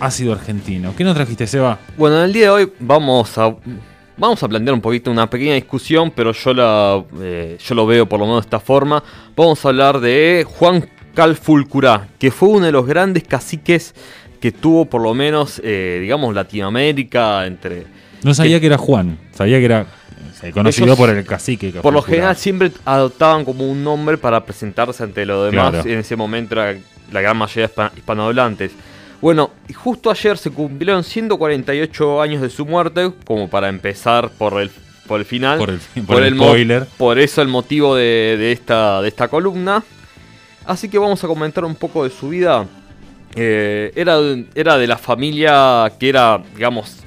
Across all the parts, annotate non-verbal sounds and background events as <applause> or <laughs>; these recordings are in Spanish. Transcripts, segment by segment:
ácido argentino. ¿Qué nos trajiste, Seba? Bueno, en el día de hoy vamos a, vamos a plantear un poquito una pequeña discusión, pero yo, la, eh, yo lo veo por lo menos de esta forma. Vamos a hablar de Juan Calfulcurá, que fue uno de los grandes caciques que tuvo por lo menos, eh, digamos, Latinoamérica entre... No sabía que, era Juan, sabía que era eh, conocido por el cacique. Por lo general siempre adoptaban como un nombre para presentarse ante los demás. En ese momento era la gran mayoría hispanohablantes. Bueno, justo ayer se cumplieron 148 años de su muerte, como para empezar por el, por el final. Por el, por el, spoiler. Por eso el motivo de, esta, de esta columna. Así que vamos a comentar un poco de su vida. Eh, era, era de la familia que era, digamos,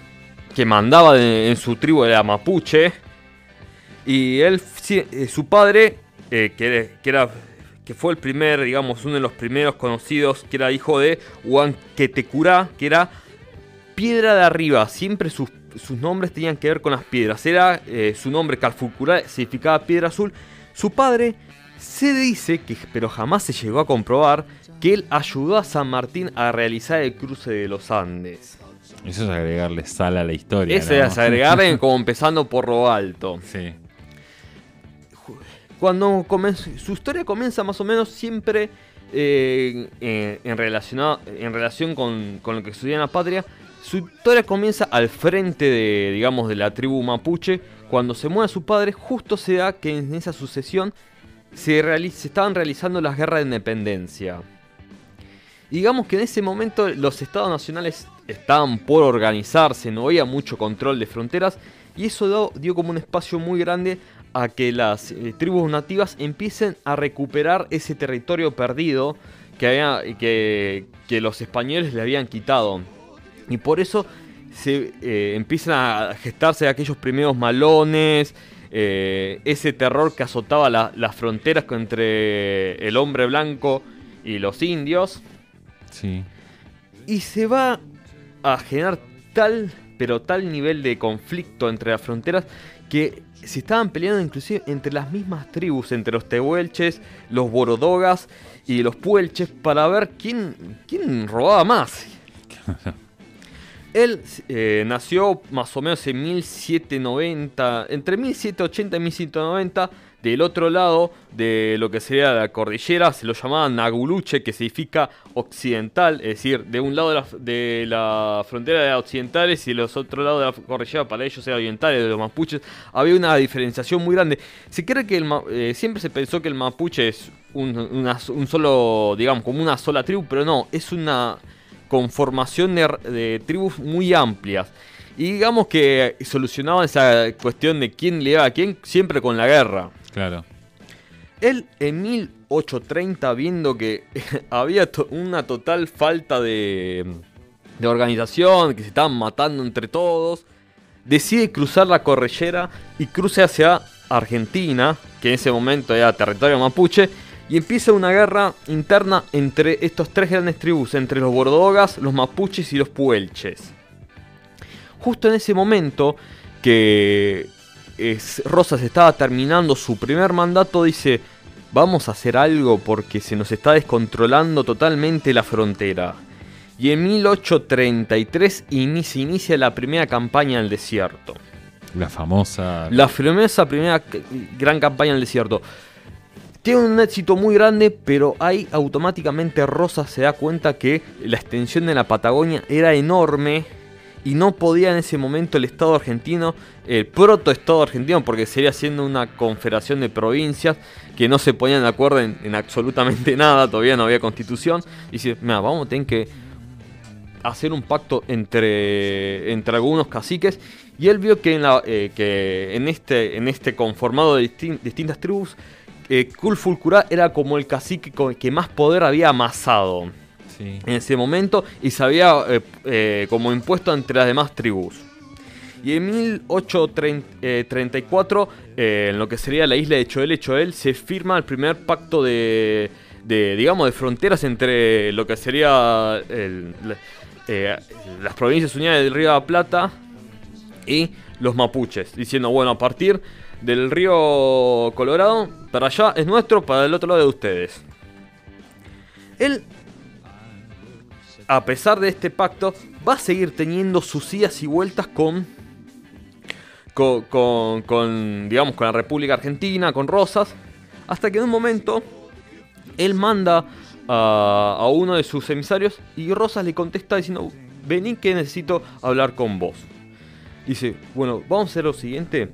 que mandaba en su tribu, de la mapuche. Y él, eh, su padre, eh, que, que, era que fue el primer, digamos, uno de los primeros conocidos, que era hijo de Huanquetecurá, que era piedra de arriba. Siempre sus, nombres tenían que ver con las piedras. Era eh, su nombre, Calfucurá, significaba piedra azul. Su padre se dice, que, pero jamás se llegó a comprobar, que él ayudó a San Martín a realizar el cruce de los Andes. Eso es agregarle sal a la historia. Eso es agregarle <laughs> como empezando por lo alto. Sí. Cuando su historia comienza más o menos siempre eh, en, en relación con, lo que sucedía en la patria. Su historia comienza al frente de, digamos, de la tribu mapuche. Cuando se muere su padre, justo se da que en esa sucesión se, se estaban realizando las guerras de independencia. digamos que en ese momento los estados nacionales estaban por organizarse, no había mucho control de fronteras y eso dio como un espacio muy grande a que las eh, tribus nativas empiecen a recuperar ese territorio perdido que, había, que, que los españoles le habían quitado. Y por eso se eh, empiezan a gestarse aquellos primeros malones, eh, ese terror que azotaba las fronteras entre el hombre blanco y los indios. Sí. Y se va a generar tal, pero tal nivel de conflicto entre las fronteras que se estaban peleando inclusive entre las mismas tribus, entre los tehuelches, los borodogas y los puelches, para ver quién, quién robaba más. <laughs> Él eh, nació más o menos en 1790, entre 1780 y 1790 del otro lado de lo que sería la cordillera se lo llamaban Naguluche, que significa occidental, es decir, de un lado de la, frontera de occidentales y los otros lados de la cordillera para ellos era orientales, de los mapuches. Había una diferenciación muy grande. Se cree que el, eh, siempre se pensó que el mapuche es un, un, solo, digamos, como una sola tribu, pero no, es una conformación de, de tribus muy amplias. Y digamos que solucionaban esa cuestión de quién le iba a quién siempre con la guerra. Claro. Él en 1830, viendo que <laughs> había una total falta de, de organización, que se estaban matando entre todos, decide cruzar la cordillera y cruce hacia Argentina, que en ese momento era territorio mapuche, y empieza una guerra interna entre estos tres grandes tribus, entre los bordogas, los mapuches y los puelches. Justo en ese momento que Rosas estaba terminando su primer mandato, dice, vamos a hacer algo porque se nos está descontrolando totalmente la frontera. Y en 1833 se inicia la primera campaña el desierto. La famosa... La famosa primera gran campaña el desierto. Tiene un éxito muy grande, pero ahí automáticamente Rosas se da cuenta que la extensión de la Patagonia era enorme y no podía en ese momento el Estado argentino, el proto Estado argentino, porque sería siendo una confederación de provincias que no se ponían de acuerdo en, absolutamente <laughs> nada, todavía no había constitución, y dice, mira, vamos a tener que hacer un pacto entre, entre algunos caciques, y él vio que en, la, eh, que en, este, en este conformado de distintas tribus, eh, era como el cacique que más poder había amasado en ese momento y se había eh, eh, como impuesto entre las demás tribus. Y en 1834, eh, en lo que sería la isla de Choel Choel, se firma el primer pacto de, digamos, de fronteras entre lo que sería las provincias unidas del Río de la Plata y los mapuches, diciendo, bueno, a partir del río Colorado, para allá es nuestro, para el otro lado de ustedes. Él a pesar de este pacto, va a seguir teniendo sus idas y vueltas con, con, con- con, digamos, con la República Argentina, con Rosas, hasta que en un momento él manda a, uno de sus emisarios y Rosas le contesta diciendo, vení que necesito hablar con vos. Dice, bueno, vamos a hacer lo siguiente.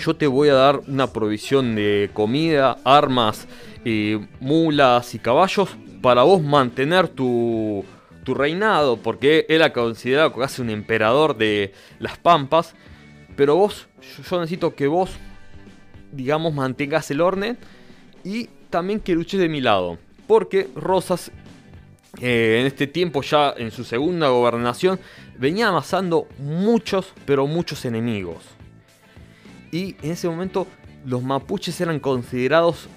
Yo te voy a dar una provisión de comida, armas, eh, mulas y caballos para vos mantener tu, reinado, porque él era considerado casi un emperador de las Pampas. Pero vos, yo, yo necesito que vos, digamos, mantengas el orden y también que luches de mi lado. Porque Rosas, eh, en este tiempo ya en su segunda gobernación, venía amasando muchos, pero muchos enemigos. Y en ese momento los mapuches eran considerados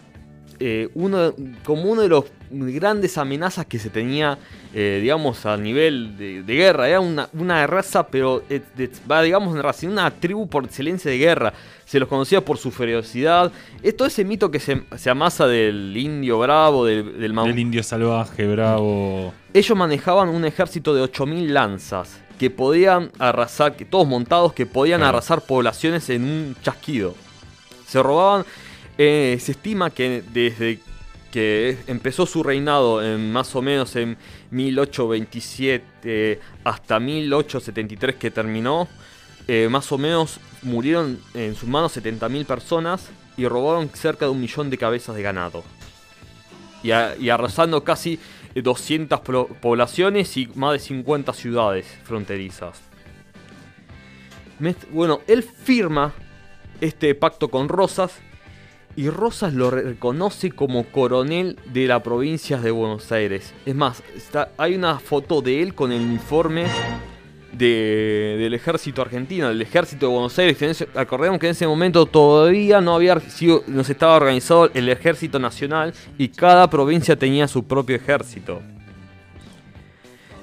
eh, uno, como uno de los grandes amenazas que se tenía, eh, digamos, a nivel de, de guerra. Era una, una raza, pero eh, va, digamos, una raza, una tribu por excelencia de guerra. Se los conocía por su ferocidad. Es todo ese mito que se, se amasa del indio bravo, del, del mam- El indio salvaje, bravo. ellos manejaban un ejército de 8.000 lanzas que podían arrasar, que todos montados, que podían Claro. arrasar poblaciones en un chasquido. Se robaban, eh, se estima que desde que empezó su reinado en más o menos en 1827 hasta 1873 que terminó, eh, más o menos murieron en sus manos 70.000 personas y robaron cerca de un millón de cabezas de ganado y, y arrasando casi 200 pro- poblaciones y más de 50 ciudades fronterizas. Bueno, él firma este pacto con Rosas y Rosas lo reconoce como coronel de la provincia de Buenos Aires. Es más, está- hay una foto de él con el uniforme de- del ejército argentino, del ejército de Buenos Aires. Acordemos que en ese momento todavía no había sido, no se estaba organizado el ejército nacional y cada provincia tenía su propio ejército.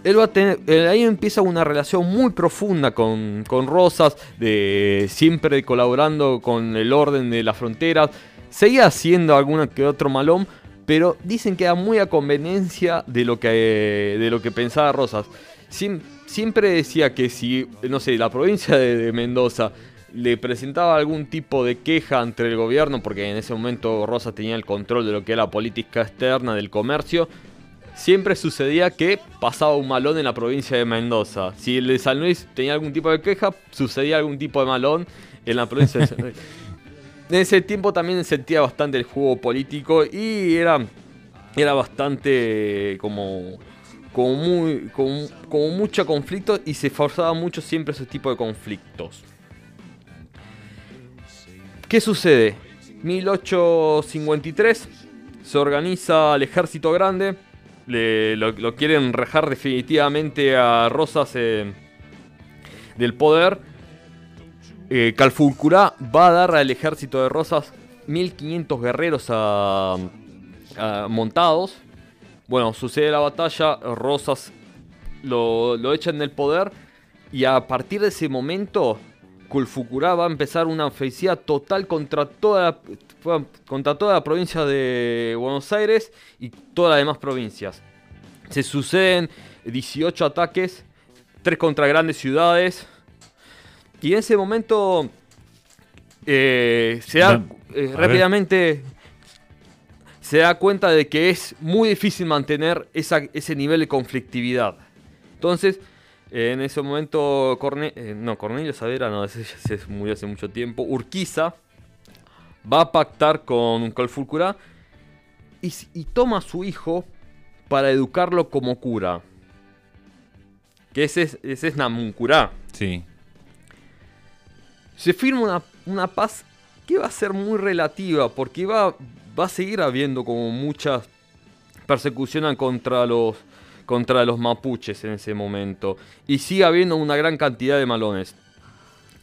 Él va a tener, eh, ahí empieza una relación muy profunda con, con Rosas, de siempre colaborando con el orden de las fronteras. Seguía haciendo alguna que otro malón, pero dicen que era muy a conveniencia de lo que, de lo que pensaba Rosas. Siem- siempre decía que si, no sé, la provincia de, Mendoza le presentaba algún tipo de queja ante el gobierno, porque en ese momento Rosas tenía el control de lo que era la política externa del comercio, siempre sucedía que pasaba un malón en la provincia de Mendoza. Si el de San Luis tenía algún tipo de queja, sucedía algún tipo de malón en la provincia de San Luis. <laughs> En ese tiempo también sentía bastante el juego político y era, era bastante como, como, muy, como, mucho conflicto y se forzaba mucho siempre ese tipo de conflictos. ¿Qué sucede? 1853 se organiza el ejército grande. le- lo, lo quieren rejar definitivamente a Rosas eh, del poder. Eh, va a dar al ejército de Rosas 1500 guerreros montados. Bueno, sucede la batalla, Rosas lo, lo echan del poder y a partir de ese momento Culfucurá va a empezar una ofensiva total contra toda la, contra toda la provincia de Buenos Aires y todas las demás provincias. Se suceden 18 ataques, 3 contra grandes ciudades. Y en ese momento eh, se da eh, rápidamente se da cuenta de que es muy difícil mantener esa- ese nivel de conflictividad. Entonces, eh, en ese momento, Corne- no, Cornelio Saavedra, no, ese se murió hace mucho tiempo. Urquiza va a pactar con Colfulcurá y, y toma a su hijo para educarlo como cura. Que ese es, ese es Namuncurá. Sí. Se firma una, una paz que va a ser muy relativa, porque va, va a seguir habiendo como mucha persecución contra los, contra los mapuches en ese momento. Y sigue habiendo una gran cantidad de malones.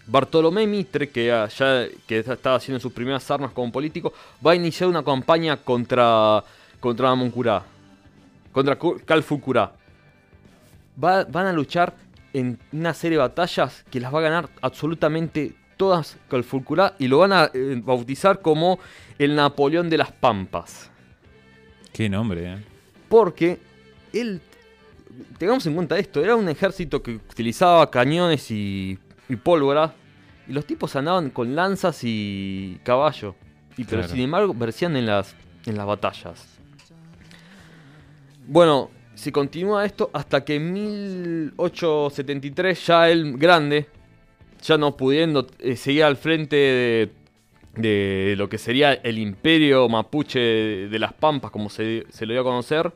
Bartolomé Mitre, que, ya, que estaba haciendo sus primeras armas como político, va a iniciar una campaña contra, contra Namuncurá, contra Cu- Calfucurá. Va- van a luchar en una serie de batallas que las va a ganar absolutamente todas Calfucurá y lo van a eh, bautizar como el Napoleón de las Pampas. Qué nombre, ¿eh? Porque él, tengamos en cuenta esto, era un ejército que utilizaba cañones y, y pólvora, y los tipos andaban con lanzas y caballo, y pero sin embargo versían en las, en las batallas. Bueno, se continúa esto hasta que en 1873 ya el grande, ya no pudiendo eh, seguir al frente de, lo que sería el imperio mapuche de, las Pampas, como se, se lo dio a conocer,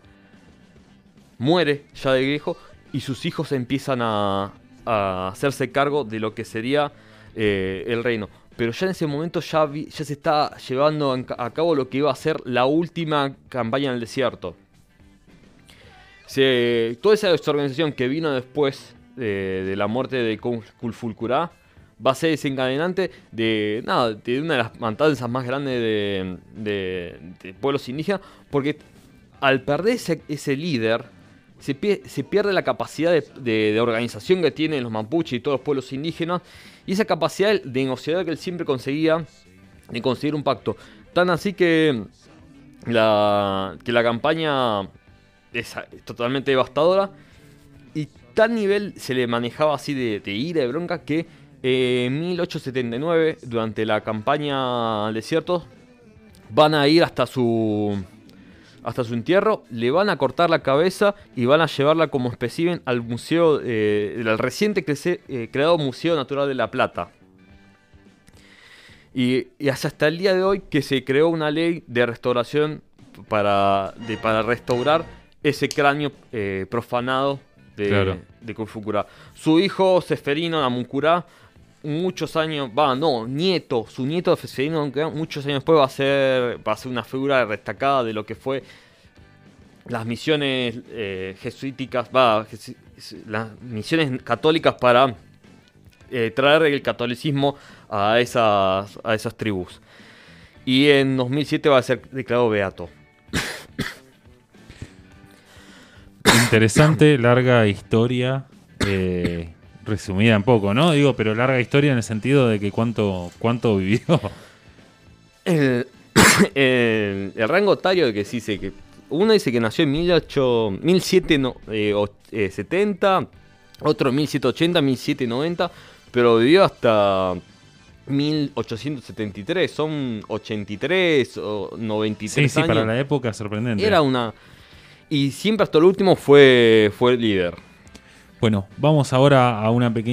muere ya de viejo y sus hijos empiezan a, a hacerse cargo de lo que sería eh, el reino. Pero ya en ese momento ya, ya se está llevando a cabo lo que iba a ser la última campaña en el desierto. Se- toda esa organización que vino después de, de la muerte de Kul- Kulfulcurá va a ser desencadenante de nada de una de las matanzas más grandes de, pueblos indígenas porque al perder ese, líder se, pie- se pierde la capacidad de, organización que tienen los mapuches y todos los pueblos indígenas y esa capacidad de negociar que él siempre conseguía de conseguir un pacto. Tan así que la, que la campaña es es totalmente devastadora y tal nivel se le manejaba así de, de ira, de bronca, que eh, en 1879, durante la campaña al desierto, van a ir hasta su hasta su entierro, le van a cortar la cabeza y van a llevarla como espécimen al museo, eh, al reciente crece- eh, creado Museo Natural de La Plata. Y, y hasta el día de hoy que se creó una ley de restauración para, de- para restaurar ese cráneo eh, profanado de, Claro. de. Su hijo Seferino Namuncurá, muchos años, va, no, nieto, su nieto Seferino muchos años después va a ser, va a ser una figura destacada de lo que fue las misiones eh, jesuíticas, va, jesu- las misiones católicas para eh, traer el catolicismo a esas, a esas tribus. Y en 2007 va a ser declarado beato. Interesante, larga historia, eh, resumida en poco, ¿no? Digo, pero larga historia en el sentido de que cuánto, cuánto vivió. El, <coughs> el- el rango etario de que sí dice que uno dice que nació en 18, 1770, otro en 1780, 1790, pero vivió hasta 1873, son 83 o 93 Sí, sí, años. para la época sorprendente. Era una y siempre hasta el último fue fue el líder. Bueno, vamos ahora a una pequeña